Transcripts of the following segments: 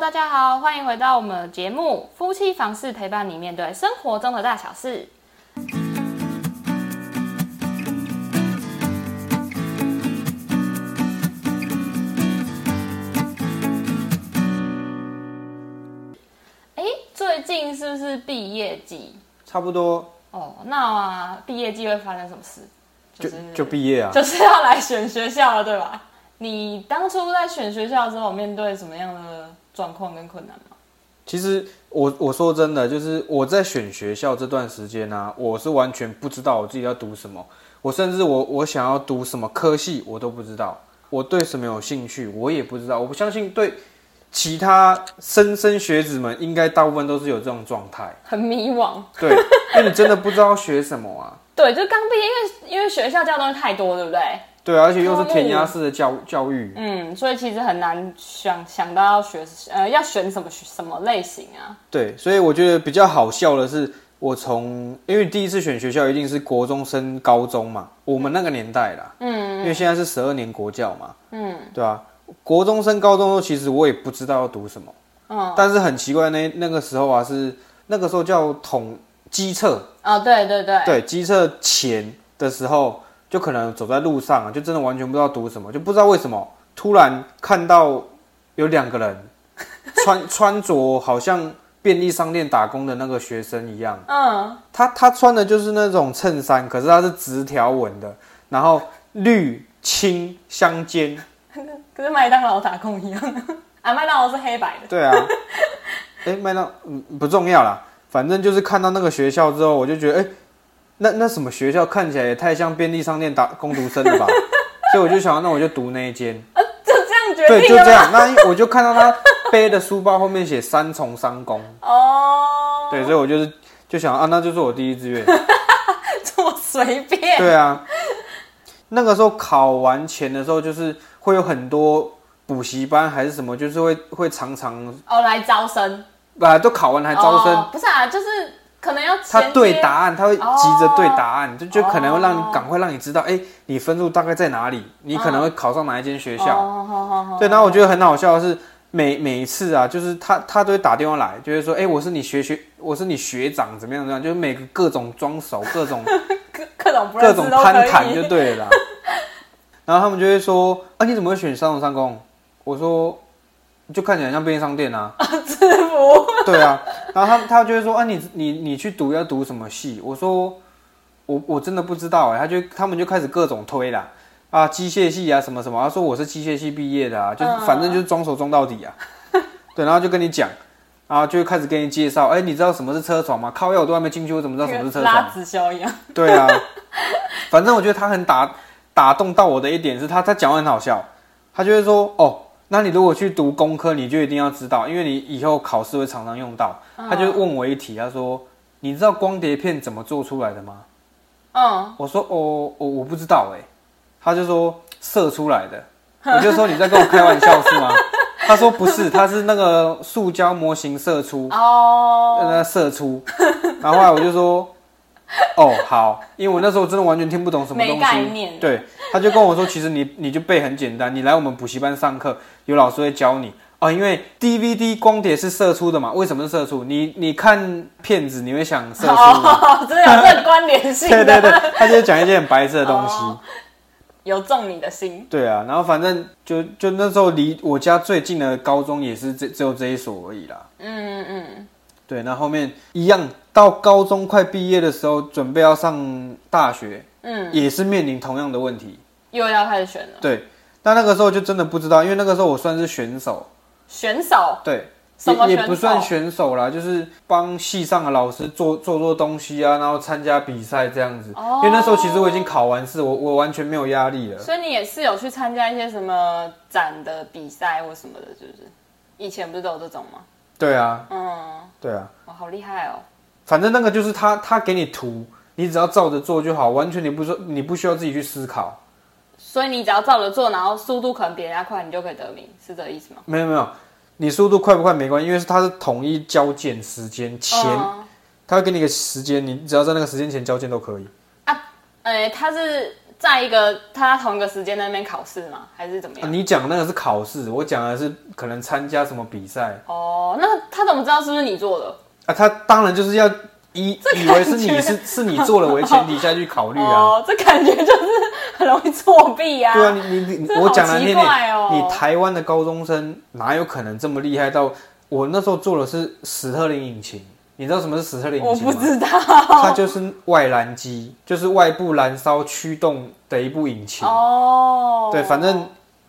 Hello，大家好，欢迎回到我们的节目《夫妻房事》，陪伴你面对生活中的大小事。哎，最近是不是毕业季？差不多哦，那毕业季会发生什么事？就就毕业啊，就是要来选学校了，对吧？你当初在选学校之后，面对什么样的状况跟困难吗？其实我我说真的，就是我在选学校这段时间呢，我是完全不知道我自己要读什么，我甚至我我想要读什么科系，我都不知道，我对什么有兴趣，我也不知道。我不相信对其他莘莘学子们，应该大部分都是有这种状态，很迷惘。对，因为你真的不知道学什么啊。对，就刚毕业，因为因为学校教的东西太多，对不对？对，而且又是填鸭式的教教育，嗯，所以其实很难想想到要学呃要选什么什么类型啊。对，所以我觉得比较好笑的是，我从因为第一次选学校一定是国中升高中嘛，我们那个年代啦，嗯，因为现在是十二年国教嘛，嗯，对吧？国中升高中其实我也不知道要读什么，嗯，但是很奇怪，那那个时候啊是那个时候叫统机测啊，对对对，对机测前的时候。就可能走在路上啊，就真的完全不知道读什么，就不知道为什么突然看到有两个人 穿穿着好像便利商店打工的那个学生一样。嗯，他他穿的就是那种衬衫，可是他是直条纹的，然后绿青相间，跟麦当劳打工一样。啊，麦当劳是黑白的。对啊。哎，麦当嗯不重要啦，反正就是看到那个学校之后，我就觉得哎。那那什么学校看起来也太像便利商店打工读生了吧？所以我就想，那我就读那一间。啊，就这样决定对，就这样。那我就看到他背的书包后面写三重三公。哦。对，所以我就是就想啊，那就是我第一志愿。这么随便。对啊。那个时候考完前的时候，就是会有很多补习班还是什么，就是会会常常哦来招生。啊，都考完还招生？不是啊，就是。可能要他对答案，他会急着对答案，就就可能会让你赶快让你知道，哎，你分数大概在哪里？你可能会考上哪一间学校？对，然后我觉得很好笑的是，每每一次啊，就是他他都会打电话来，就是说，哎，我是你学学，我是你学长，怎么样怎么样？就是每个各种装熟，各种各各种各种攀谈就对了。然后他们就会说，啊，你怎么会选三重三公？我说。就看起来像便利商店啊。对啊，然后他他就会说啊，你你你去读要读什么系？我说我我真的不知道哎，他就他们就开始各种推啦，啊，机械系啊什么什么，他说我是机械系毕业的啊，就反正就是装手装到底啊。对，然后就跟你讲，然后就开始跟你介绍，哎，你知道什么是车床吗？靠，我都还没进去，我怎么知道什么是车床？拉直销一样。对啊，反正我觉得他很打打动到我的一点是他他讲话很好笑，他就会说哦。那你如果去读工科，你就一定要知道，因为你以后考试会常常用到。他就问我一题，他说：“你知道光碟片怎么做出来的吗？”嗯，我说：“哦，我我不知道。”哎，他就说：“射出来的。”我就说：“你在跟我开玩笑是吗？” 他说：“不是，他是那个塑胶模型射出哦，那射出。”然后后来我就说。哦，好，因为我那时候真的完全听不懂什么东西，对，他就跟我说，其实你 你就背很简单，你来我们补习班上课，有老师会教你哦。因为 DVD 光碟是射出的嘛，为什么是射出？你你看片子你会想射出吗？真的有这关联性？对 对对，他就讲一件很白色的东西，有中你的心。对啊，然后反正就就那时候离我家最近的高中也是这只有这一所而已啦。嗯嗯嗯。对，那后面一样，到高中快毕业的时候，准备要上大学，嗯，也是面临同样的问题，又要开始选了。对，但那个时候就真的不知道，因为那个时候我算是选手，选手，对，也也不算选手啦，就是帮系上的老师做做做东西啊，然后参加比赛这样子。哦，因为那时候其实我已经考完试，我我完全没有压力了。所以你也是有去参加一些什么展的比赛或什么的，是不是？以前不是都有这种吗？对啊，嗯，对啊，哇，好厉害哦！反正那个就是他，他给你图，你只要照着做就好，完全你不说，你不需要自己去思考。所以你只要照着做，然后速度可能比人家快，你就可以得名，是这个意思吗？没有没有，你速度快不快没关系，因为它是统一交件时间前，他会给你个时间，你只要在那个时间前交件都可以。啊，呃，他是在一个他同一个时间在那边考试吗？还是怎么啊样？你讲那个是考试，我讲的是可能参加什么比赛哦，那他怎么知道是不是你做的？啊？他当然就是要以 以为是你是是你做了为前提下去考虑啊。哦，这感觉就是很容易作弊啊、对啊，你你你我讲难听奇怪哦点，你台湾的高中生哪有可能这么厉害到？我那时候做的是史特林引擎，你知道什么是史特林我引擎吗？不知道。它就是外燃机，就是外部燃烧驱动的一部引擎。哦，对，反正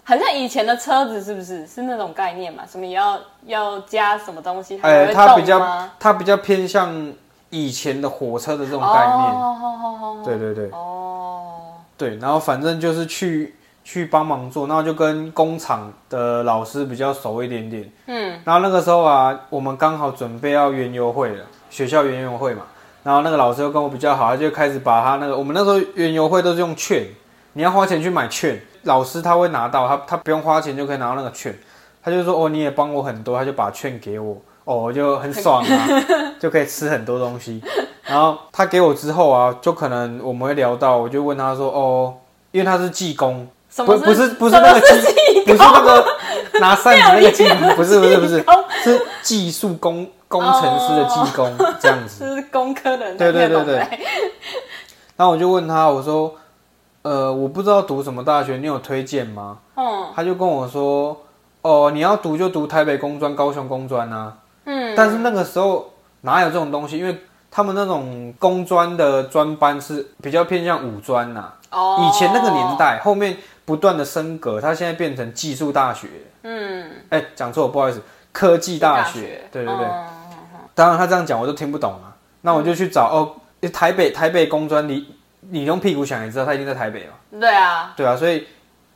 很像以前的车子，是不是？是那种概念嘛？什么也要要加什么东西，它才哎，会它比较吗它比较偏向以前的火车的这种概念。对对对哦，对，然后反正就是去去帮忙做，然后就跟工厂的老师比较熟一点点。嗯，然后那个时候啊，我们刚好准备要园游会了，学校园游会嘛。然后那个老师又跟我比较好，他就开始把他那个我们那时候园游会都是用券，你要花钱去买券，老师他会拿到，他他不用花钱就可以拿到那个券。他就说哦，你也帮我很多，他就把券给我，哦，我就很爽啊，就可以吃很多东西。然后他给我之后啊，就可能我们会聊到，我就问他说哦，因为他是技工，不不是不是那个是技，不是那个拿扇子那个技工，不是不是不是，是技术工工程师的技工这样子。是工科的人对对对对然后我就问他，我说，呃，我不知道读什么大学，你有推荐吗？嗯他就跟我说，哦，你要读就读台北工专、高雄工专啊。嗯，但是那个时候哪有这种东西？因为他们那种工专的专班是比较偏向五专呐、哦，以前那个年，代，后面不断的升格，它现在变成技术大学。嗯，哎，讲错，不好意思，科技大学。学对对对，嗯当然他这样讲我都听不懂啊。那我就去找哦，台北台北工专，你你用屁股想也知道，他一定在台北嘛。对啊，对啊，所以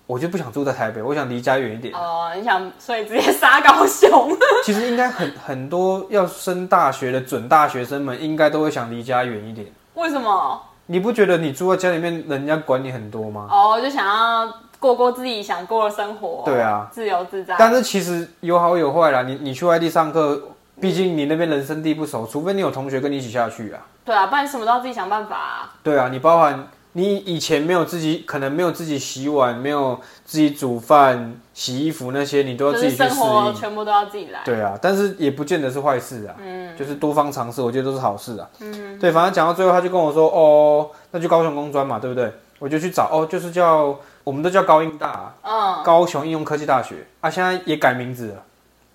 我就不想住在台北，我想离家远一点。哦，你想，所以直接杀高雄，其实应该很很多要升大学的准大学生们，应该都会想离家远一点。为什么？你不觉得你住在家里面，人家管你很多吗？哦，就想要过过自己想过的生活，对啊，自由自在。但是其实有好有坏啦。你你去外地上课，毕竟你那边人生地不熟，除非你有同学跟你一起下去啊。对啊，不然什么都要自己想办法、啊。对啊，你包含你以前没有自己，可能没有自己洗碗，没有自己煮饭、洗衣服那些，你都要自己去适生活应。全部都要自己来。对啊，但是也不见得是坏事啊。嗯，就是多方尝试，我觉得都是好事啊。嗯，对，反正讲到最后，他就跟我说，哦，那就高雄工专嘛，对不对？我就去找，哦，就是叫我们都叫高应大啊、嗯，高雄应用科技大学啊，现在也改名字了，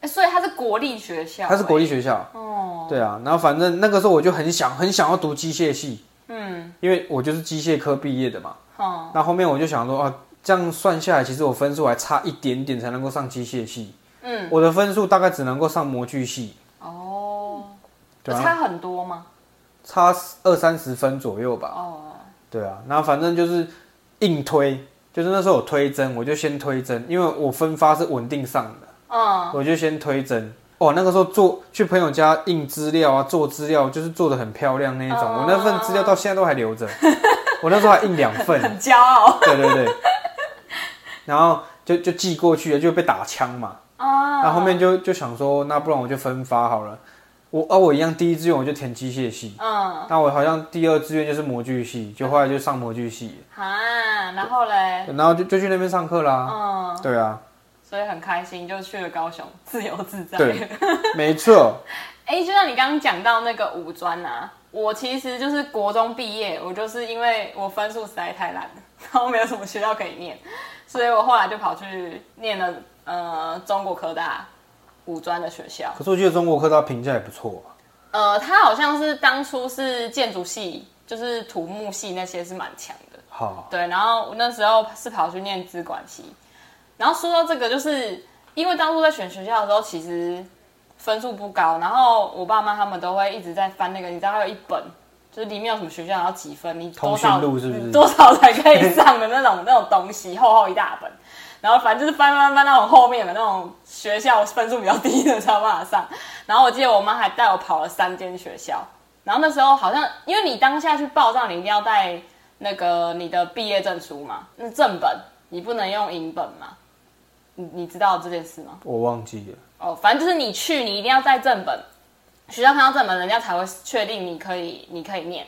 欸所以它是国立学校、它是国立。学校。哦，对啊，然后反正那个时候我就很想很想要读机械系，嗯因为我就是机械科毕业的嘛。哦，那后面我就想说啊，这样算下来，其实我分数还差一点点才能够上机械系。嗯，我的分数大概只能够上模具系，哦，对啊，差很多吗？差二三十分左右吧。哦，对啊，然后反正就是硬推，就是那时候有推甄，我就先推甄，因为我分发是稳定上的，嗯，我就先推针。哦，那个时候做去朋友家印资料啊，做资料就是做的很漂亮那一种。哦我那份资料到现在都还留着，我那时候还印两份。很骄傲对对对，然后就就寄过去了，就被打枪嘛。啊。然后后面就就想说，那不然我就分发好了。我啊，我一样第一志愿我就填机械系，嗯，那我好像第二志愿就是模具系，就后来就上模具系，啊，然后嘞，然后就就去那边上课啦。嗯，对啊，所以很开心，就去了高雄，自由自在。对，没错。哎、就像你刚刚讲到那个五专啊，我其实就是国中毕业，我就是因为我分数实在太烂了，然后没有什么学校可以念，所以我后来就跑去念了呃中国科大五专的学校。可是我记得中国科大评价也不错啊。呃，他好像是当初是建筑系，就是土木系那些是蛮强的。好，对，然后我那时候是跑去念资管系，然后说到这个，就是因为当初在选学校的时候，其实分数不高，然后我爸妈他们都会一直在翻那个，你知道还有一本，就是里面有什么学校，然后几分，你多少多少才可以上的那种那种东西，厚厚一大本。然后反正就是翻翻翻到很后面的那种学校分数比较低的才有办法上。然后我记得我妈还带我跑了三间学校，然后那时候好像因为你当下去报账，你一定要带那个你的毕业证书嘛，那正本你不能用银本嘛。你你知道这件事吗？我忘记了。哦，反正就是你去，你一定要带正本，学校看到正本，人家才会确定你可以你可以念。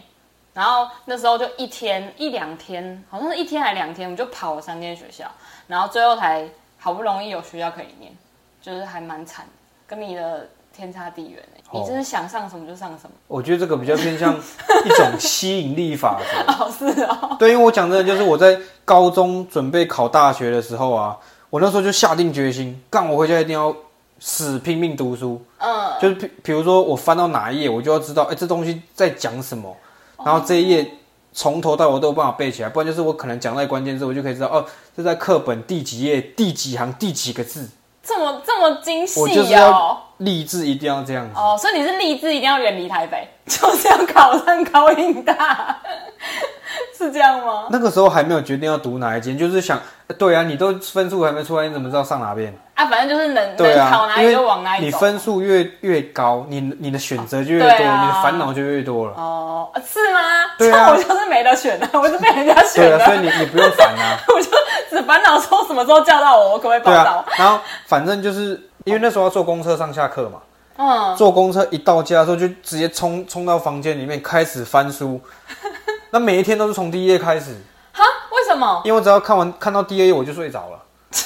然后那时候就一天一两天，好像是一天还两天，我们就跑了三间学校，然后最后才好不容易有学校可以念，就是还蛮惨，跟你的天差地远哎、哦你真是想上什么就上什么。我觉得这个比较偏向一种吸引力法则。哦，是哦，对，因为我讲真的，就是我在高中准备考大学的时候啊，我那时候就下定决心，干我回家一定要死拼命读书。嗯，就是比比如说我翻到哪一页，我就要知道，哎、这东西在讲什么，然后这一页从头到尾都有办法背起来，不然就是我可能讲到关键字，我就可以知道，哦，这在课本第几页、第几行、第几个字，这么这么精我就是细哦要。立志一定要这样子。哦，所以你是立志一定要远离台北，就是要考上高音大，是这样吗？那个时候还没有决定要读哪一间，就是想，呃对啊，你都分数还没出来，你怎么知道上哪边？啊，反正就是能对能考啊，因为哪里就往哪里走。你分数越越高，你你的选择就越多，对啊你的烦恼就越多了。哦，是吗？对啊这样我就是没得选啊，我是被人家选对啊，所以你你不用烦啊。我就只烦恼说什么时候叫到我，我可不可以报到对啊？，然后反正就是因为那时候要坐公车上下课嘛，嗯，坐公车一到家的时候就直接冲冲到房间里面开始翻书，那每一天都是从第一页开始，哈，为什么？因为我只要看完看到第一页我就睡着了。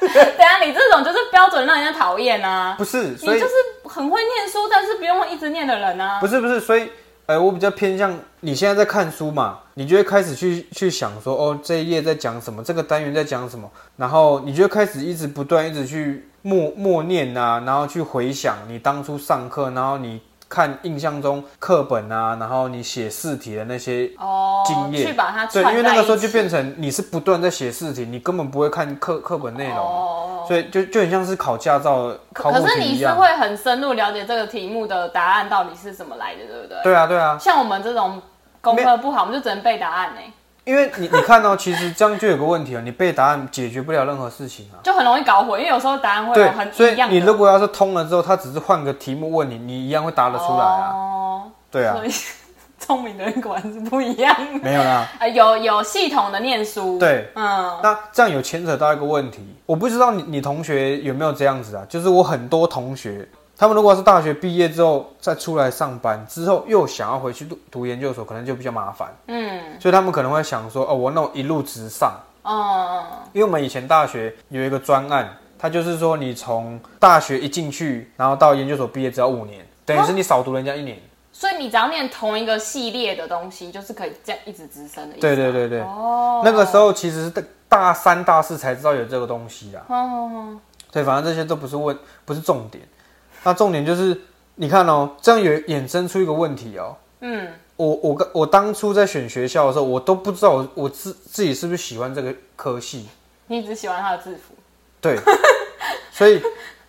等一下你这种就是标准让人家讨厌啊！不是，所以你就是很会念书，但是不用一直念的人啊。不是不是，所以呃，我比较偏向你现在在看书嘛，你就会开始去去想说，哦，这一页在讲什么，这个单元在讲什么，然后你就会开始一直不断一直去默默念啊，然后去回想你当初上课，然后你看印象中课本啊，然后你写试题的那些。哦，经验去把它对，因为那个时候就变成你是不断在写试题，你根本不会看课课本内容，哦，所以就就很像是考驾照考可是你是。会很深入了解这个题目的答案到底是怎么来的，对不对？对啊，对啊，像我们这种功课不好，我们就只能背答案呢，因为你你看到、其实这样就有个问题哦，你背答案解决不了任何事情啊。就很容易搞混，因为有时候答案会很，所以。你如果要是通了之后，他只是换个题目问你，你一样会答得出来啊。哦，对啊所，以 聪明的人果然是不一样。没有啦。呃，有有系统的念书，对，嗯，那这样有牵扯到一个问题，我不知道你你同学有没有这样子啊？就是我很多同学，他们如果是大学毕业之后再出来上班之后，又想要回去读读研究所，可能就比较麻烦，嗯所以他们可能会想说，哦，我那我一路直上，哦因为我们以前大学有一个专案，它就是说你从大学一进去，然后到研究所毕业只要五年，等于是你少读人家一年。所以你只要念同一个系列的东西，就是可以这样一直直升的意思。对对对对，哦，那个时候其实是大三大四才知道有这个东西啊。哦，对，反正这些都不是问，不是重点。那重点就是，你看哦，这样有衍生出一个问题哦。嗯，我我刚我当初在选学校的时候，我都不知道我我自自己是不是喜欢这个科系。你只喜欢他的制服，对，所以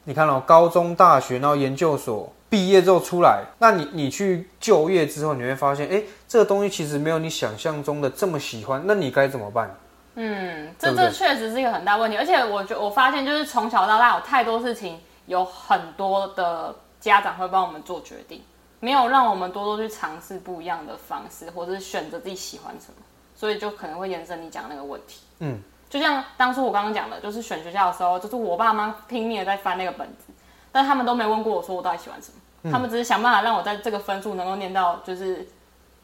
你看哦，高中、大学，然后研究所毕业之后出来，那你你去就业之后，你会发现，哎，这个东西其实没有你想象中的这么喜欢，那你该怎么办？嗯，这这确实是一个很大问题，而且我觉我发现就是从小到大有太多事情，有很多的家长会帮我们做决定，没有让我们多多去尝试不一样的方式，或者是选择自己喜欢什么，所以就可能会延伸你讲那个问题。嗯，就像当初我刚刚讲的，就是选学校的时候，就是我爸妈拼命的在翻那个本子，但他们都没问过我说我到底喜欢什么，他们只是想办法让我在这个分数能够念到就是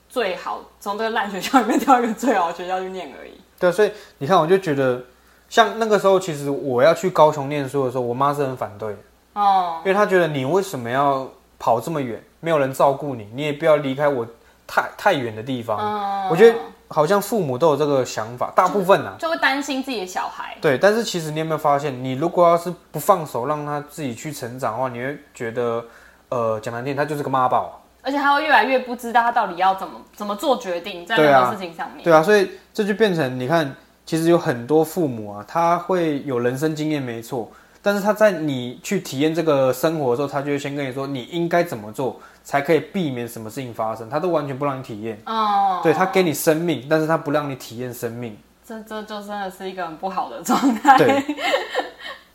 最好，从这个烂学校里面挑一个最好的学校去念而已。对，所以你看，我就觉得，像那个时候，其实我要去高雄念书的时候，我妈是很反对的，哦，因为他觉得你为什么要跑这么远，没有人照顾你，你也不要离开我太太远的地方。哦，我觉得好像父母都有这个想法，大部分啊。就会担心自己的小孩。对，但是其实你有没有发现，你如果要是不放手让他自己去成长的话，你会觉得，呃，讲难听，他就是个妈宝。而且他会越来越不知道他到底要怎么怎么做决定，在对啊任何事情上面。对啊，所以这就变成你看，其实有很多父母啊，他会有人生经验没错，但是他在你去体验这个生活的时候，他就会先跟你说你应该怎么做，才可以避免什么事情发生，他都完全不让你体验。哦，对他给你生命，但是他不让你体验生命。这这就真的是一个很不好的状态。对，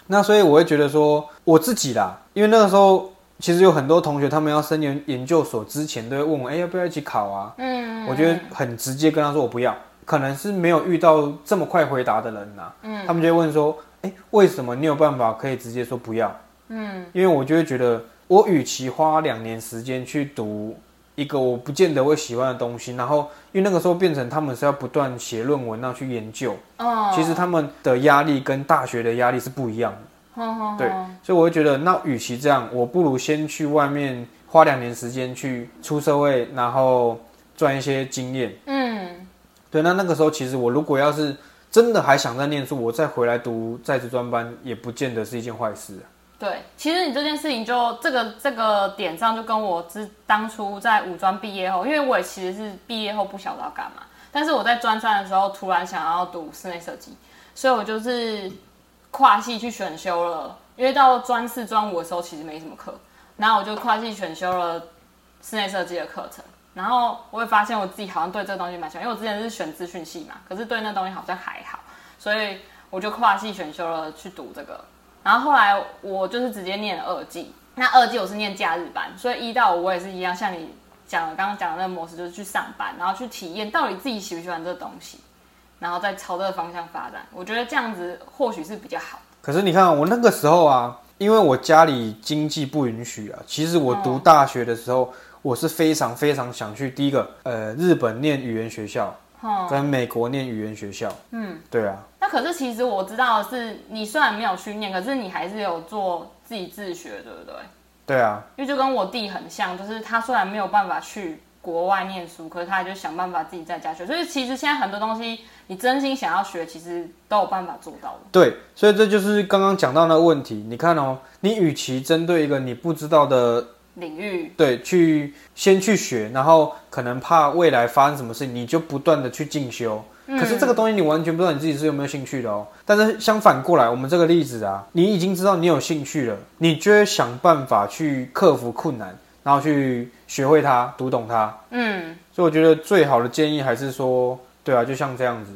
那所以我会觉得说，我自己啦，因为那个时候其实有很多同学，他们要升研研究所之前都会问我，哎、要不要一起考啊？嗯，我觉得很直接跟他说我不要，可能是没有遇到这么快回答的人呐、嗯，他们就会问说，哎、为什么你有办法可以直接说不要？嗯，因为我就会觉得，我与其花两年时间去读一个我不见得会喜欢的东西，然后因为那个时候变成他们是要不断写论文，然后去研究，哦，其实他们的压力跟大学的压力是不一样的。嗯对，所以我会觉得，那与其这样，我不如先去外面花两年时间去出社会，然后赚一些经验。嗯，对，那那个时候其实我如果要是真的还想再念书，我再回来读在职专班，也不见得是一件坏事、啊。对，其实你这件事情就这个这个点上，就跟我之当初在五专毕业后，因为我也其实是毕业后不晓得要干嘛，但是我在专三的时候突然想要读室内设计，所以我就是跨系去选修了，因为到专四专五的时候其实没什么课，然后我就跨系选修了室内设计的课程，然后我会发现我自己好像对这个东西蛮喜欢，因为我之前是选资讯系嘛，可是对那东西好像还好，所以我就跨系选修了去读这个。然后后来我就是直接念了二季，那二季我是念假日班，所以一到五我也是一样，像你讲的刚刚讲的那个模式，就是去上班，然后去体验到底自己喜不喜欢这个东西，然后再朝这个方向发展。我觉得这样子或许是比较好。可是你看，我那个时候啊，因为我家里经济不允许啊，其实我读大学的时候，我是非常非常想去第一个，呃，日本念语言学校，跟美国念语言学校。嗯，对啊。那可是其实我知道的是，你虽然没有去念，可是你还是有做自己自学，对不对？对啊，因为就跟我弟很像，就是他虽然没有办法去国外念书，可是他就想办法自己在家学。所以其实现在很多东西，你真心想要学，其实都有办法做到的。对，所以这就是刚刚讲到那个问题。你看哦，你与其针对一个你不知道的领域，对，去先去学，然后可能怕未来发生什么事情，你就不断的去进修。可是这个东西你完全不知道你自己是有没有兴趣的哦。但是相反过来，我们这个例子啊，你已经知道你有兴趣了，你就会想办法去克服困难，然后去学会它，读懂它。嗯，所以我觉得最好的建议还是说，对啊，就像这样子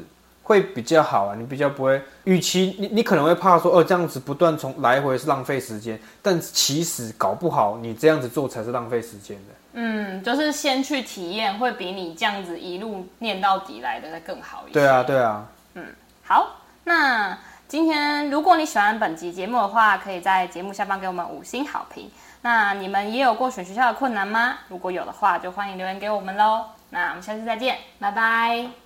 会比较好啊。你比较不会，与其你你可能会怕说，哦，这样子不断从来回是浪费时间，但其实搞不好你这样子做才是浪费时间的。嗯，就是先去体验，会比你这样子一路念到底来的更好一些。对啊，对啊。嗯好，那今天如果你喜欢本集节目的话，可以在节目下方给我们五星好评。那你们也有过选学校的困难吗？如果有的话，就欢迎留言给我们喽。那我们下次再见，拜拜。